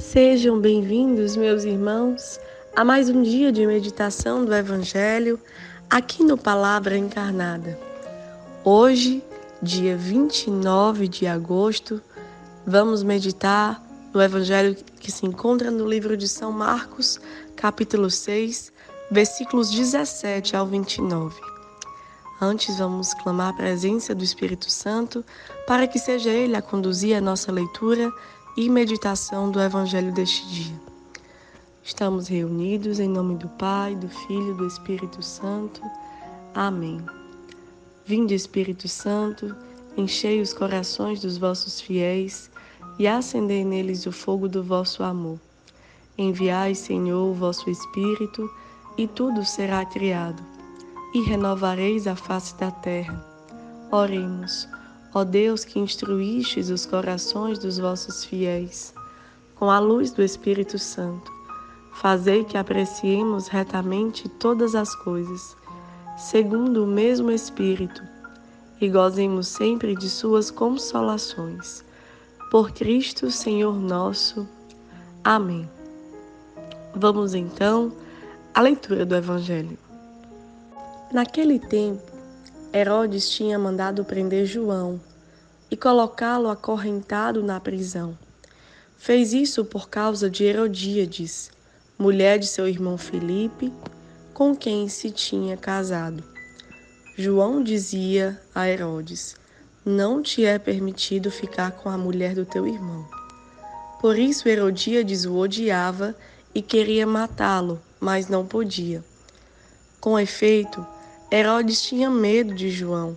Sejam bem-vindos, meus irmãos, a mais um dia de meditação do Evangelho aqui no Palavra Encarnada. Hoje, dia 29 de agosto, vamos meditar no Evangelho que se encontra no livro de São Marcos, capítulo 6, versículos 17 ao 29. Antes, vamos clamar a presença do Espírito Santo para que seja Ele a conduzir a nossa leitura e meditação do Evangelho deste dia. Estamos reunidos em nome do Pai, do Filho e do Espírito Santo. Amém. Vinde, Espírito Santo, enchei os corações dos vossos fiéis e acendei neles o fogo do vosso amor. Enviai, Senhor, o vosso Espírito, e tudo será criado, e renovareis a face da terra. Oremos. Ó Deus que instruístes os corações dos vossos fiéis, com a luz do Espírito Santo, fazei que apreciemos retamente todas as coisas, segundo o mesmo Espírito, e gozemos sempre de suas consolações. Por Cristo, Senhor nosso. Amém. Vamos então à leitura do Evangelho. Naquele tempo, Herodes tinha mandado prender João e colocá-lo acorrentado na prisão. Fez isso por causa de Herodíades, mulher de seu irmão Filipe, com quem se tinha casado. João dizia a Herodes: Não te é permitido ficar com a mulher do teu irmão. Por isso Herodíades o odiava e queria matá-lo, mas não podia. Com efeito, Herodes tinha medo de João,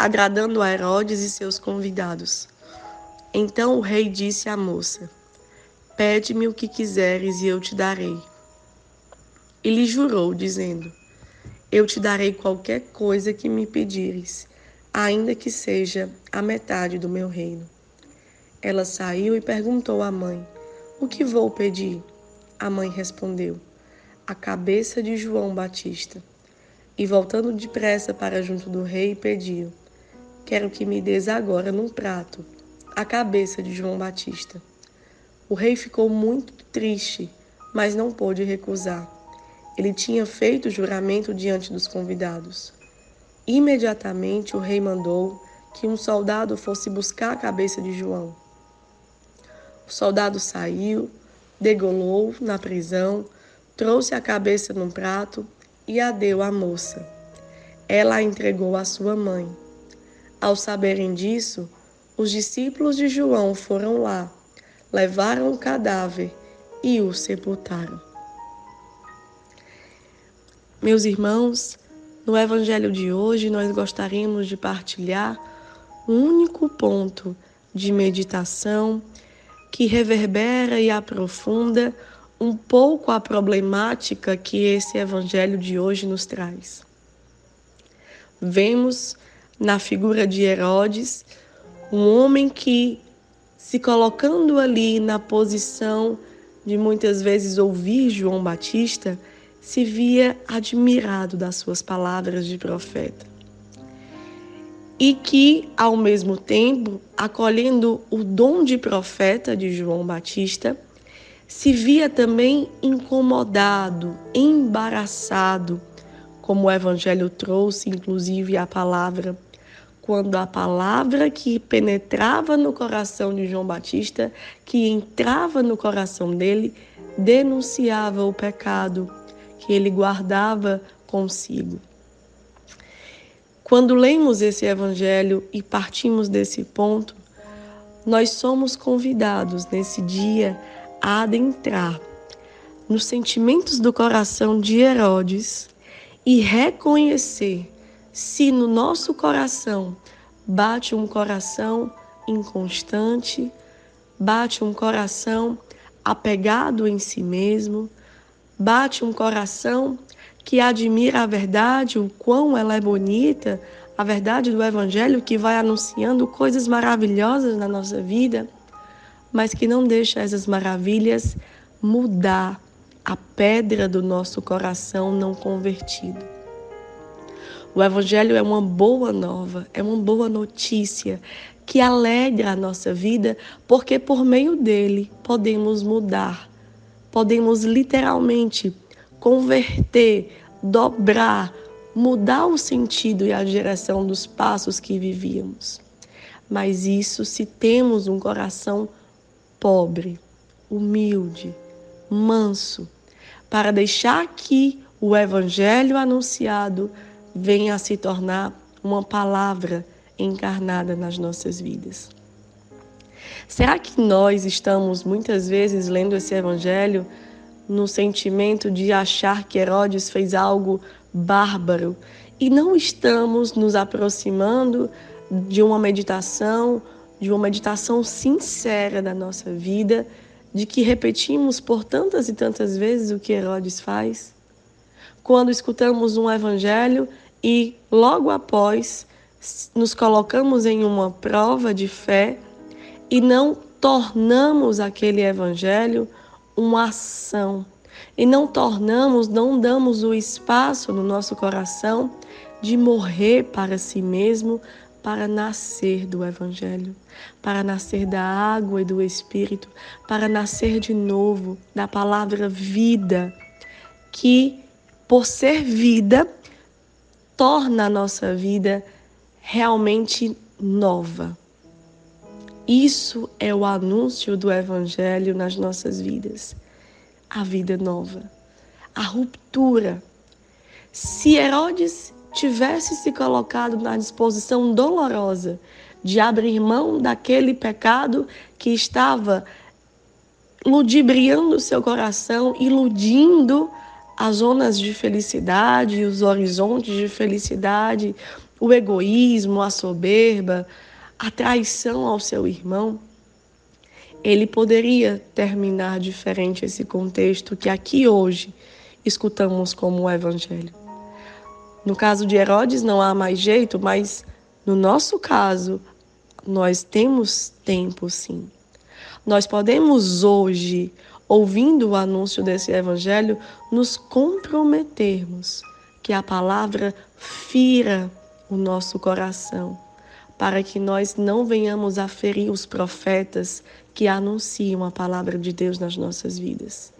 agradando a Herodes e seus convidados. Então o rei disse à moça: Pede-me o que quiseres e eu te darei. E lhe jurou, dizendo: Eu te darei qualquer coisa que me pedires, ainda que seja a metade do meu reino. Ela saiu e perguntou à mãe: O que vou pedir? A mãe respondeu: A cabeça de João Batista e voltando depressa para junto do rei, pediu: Quero que me des agora num prato a cabeça de João Batista. O rei ficou muito triste, mas não pôde recusar. Ele tinha feito juramento diante dos convidados. Imediatamente o rei mandou que um soldado fosse buscar a cabeça de João. O soldado saiu, degolou na prisão, trouxe a cabeça num prato e a deu à moça. Ela a entregou à sua mãe. Ao saberem disso, os discípulos de João foram lá, levaram o cadáver e o sepultaram. Meus irmãos, no Evangelho de hoje nós gostaríamos de partilhar um único ponto de meditação que reverbera e aprofunda um pouco a problemática que esse evangelho de hoje nos traz. Vemos na figura de Herodes um homem que, se colocando ali na posição de muitas vezes ouvir João Batista, se via admirado das suas palavras de profeta. E que, ao mesmo tempo, acolhendo o dom de profeta de João Batista, se via também incomodado, embaraçado, como o Evangelho trouxe, inclusive a palavra, quando a palavra que penetrava no coração de João Batista, que entrava no coração dele, denunciava o pecado que ele guardava consigo. Quando lemos esse Evangelho e partimos desse ponto, nós somos convidados nesse dia a adentrar nos sentimentos do coração de Herodes e reconhecer se no nosso coração bate um coração inconstante, bate um coração apegado em si mesmo, bate um coração que admira a verdade, o quão ela é bonita, a verdade do Evangelho que vai anunciando coisas maravilhosas na nossa vida, mas que não deixa essas maravilhas mudar a pedra do nosso coração não convertido. O Evangelho é uma boa nova, é uma boa notícia que alegra a nossa vida, porque por meio dele podemos mudar, podemos literalmente converter, dobrar, mudar o sentido e a direção dos passos que vivíamos. Mas isso se temos um coração pobre, humilde, manso, para deixar que o evangelho anunciado venha a se tornar uma palavra encarnada nas nossas vidas. Será que nós estamos muitas vezes lendo esse evangelho no sentimento de achar que Herodes fez algo bárbaro e não estamos nos aproximando de uma meditação, de uma meditação sincera da nossa vida, de que repetimos por tantas e tantas vezes o que Herodes faz? Quando escutamos um evangelho e logo após nos colocamos em uma prova de fé e não tornamos aquele evangelho uma ação. E não tornamos, não damos o espaço no nosso coração de morrer para si mesmo, para nascer do Evangelho, para nascer da água e do Espírito, para nascer de novo da palavra vida, que, por ser vida, torna a nossa vida realmente nova. Isso é o anúncio do Evangelho nas nossas vidas. A vida nova, a ruptura. Se Herodes tivesse se colocado na disposição dolorosa de abrir mão daquele pecado que estava ludibriando seu coração, iludindo as zonas de felicidade, os horizontes de felicidade, o egoísmo, a soberba, a traição ao seu irmão, ele poderia terminar diferente esse contexto que aqui hoje escutamos como o Evangelho. No caso de Herodes não há mais jeito, mas no nosso caso, nós temos tempo sim. Nós podemos hoje, ouvindo o anúncio desse Evangelho, nos comprometermos que a palavra fira o nosso coração para que nós não venhamos a ferir os profetas que anunciam a palavra de Deus nas nossas vidas.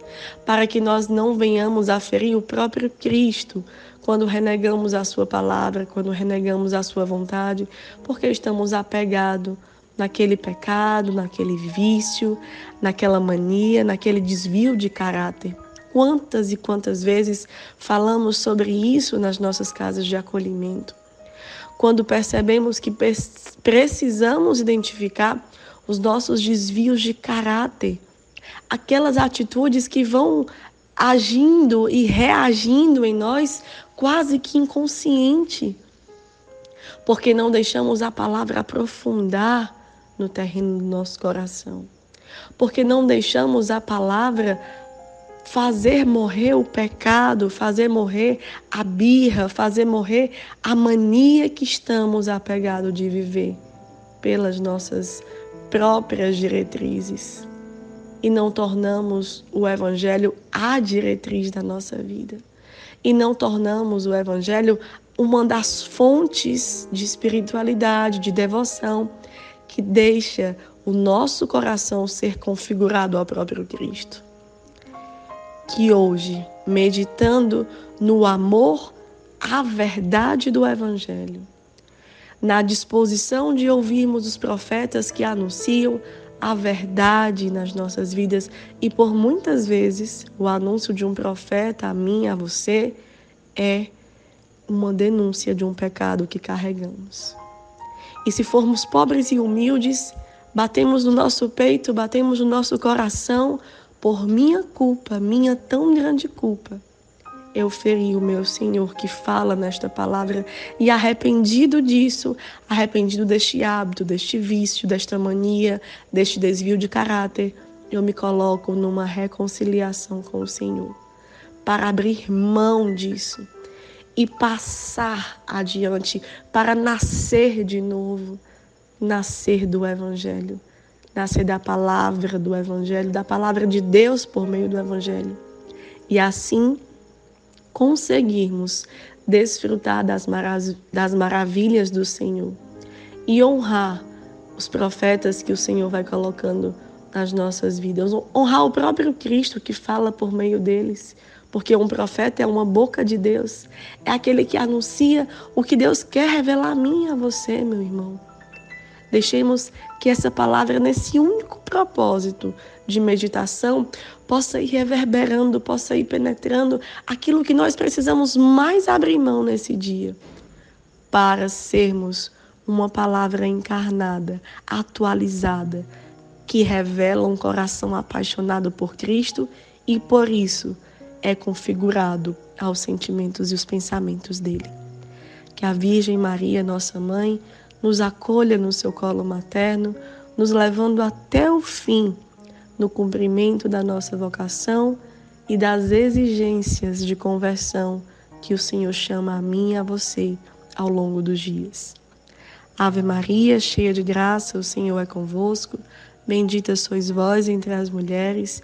Para que nós não venhamos a ferir o próprio Cristo quando renegamos a Sua palavra, quando renegamos a Sua vontade, porque estamos apegados naquele pecado, naquele vício, naquela mania, naquele desvio de caráter. Quantas e quantas vezes falamos sobre isso nas nossas casas de acolhimento? quando percebemos que precisamos identificar os nossos desvios de caráter, aquelas atitudes que vão agindo e reagindo em nós quase que inconsciente, porque não deixamos a palavra aprofundar no terreno do nosso coração, porque não deixamos a palavra fazer morrer o pecado, fazer morrer a birra, fazer morrer a mania que estamos apegados de viver pelas nossas próprias diretrizes. E não tornamos o Evangelho a diretriz da nossa vida. E não tornamos o Evangelho uma das fontes de espiritualidade, de devoção que deixa o nosso coração ser configurado ao próprio Cristo que hoje, meditando no amor à verdade do Evangelho, na disposição de ouvirmos os profetas que anunciam a verdade nas nossas vidas e por muitas vezes o anúncio de um profeta a mim, a você, é uma denúncia de um pecado que carregamos. E se formos pobres e humildes, batemos no nosso peito, batemos no nosso coração por minha culpa, minha tão grande culpa, eu feri o meu Senhor que fala nesta palavra. E arrependido disso, arrependido deste hábito, deste vício, desta mania, deste desvio de caráter, eu me coloco numa reconciliação com o Senhor, para abrir mão disso e passar adiante, para nascer de novo, nascer do Evangelho, nascer da palavra do Evangelho, da palavra de Deus por meio do Evangelho. E assim conseguirmos desfrutar das, marav das maravilhas do Senhor e honrar os profetas que o Senhor vai colocando nas nossas vidas, honrar o próprio Cristo que fala por meio deles, porque um profeta é uma boca de Deus, é aquele que anuncia o que Deus quer revelar a mim e a você, meu irmão. Deixemos que essa palavra, nesse único propósito de meditação, possa ir reverberando, possa ir penetrando aquilo que nós precisamos mais abrir mão nesse dia, para sermos uma palavra encarnada, atualizada, que revela um coração apaixonado por Cristo e por isso é configurado aos sentimentos e os pensamentos dele. Que a Virgem Maria, nossa mãe, nos acolha no seu colo materno, nos levando até o fim no cumprimento da nossa vocação e das exigências de conversão que o Senhor chama a mim e a você ao longo dos dias. Ave Maria, cheia de graça, o Senhor é convosco. Bendita sois vós entre as mulheres,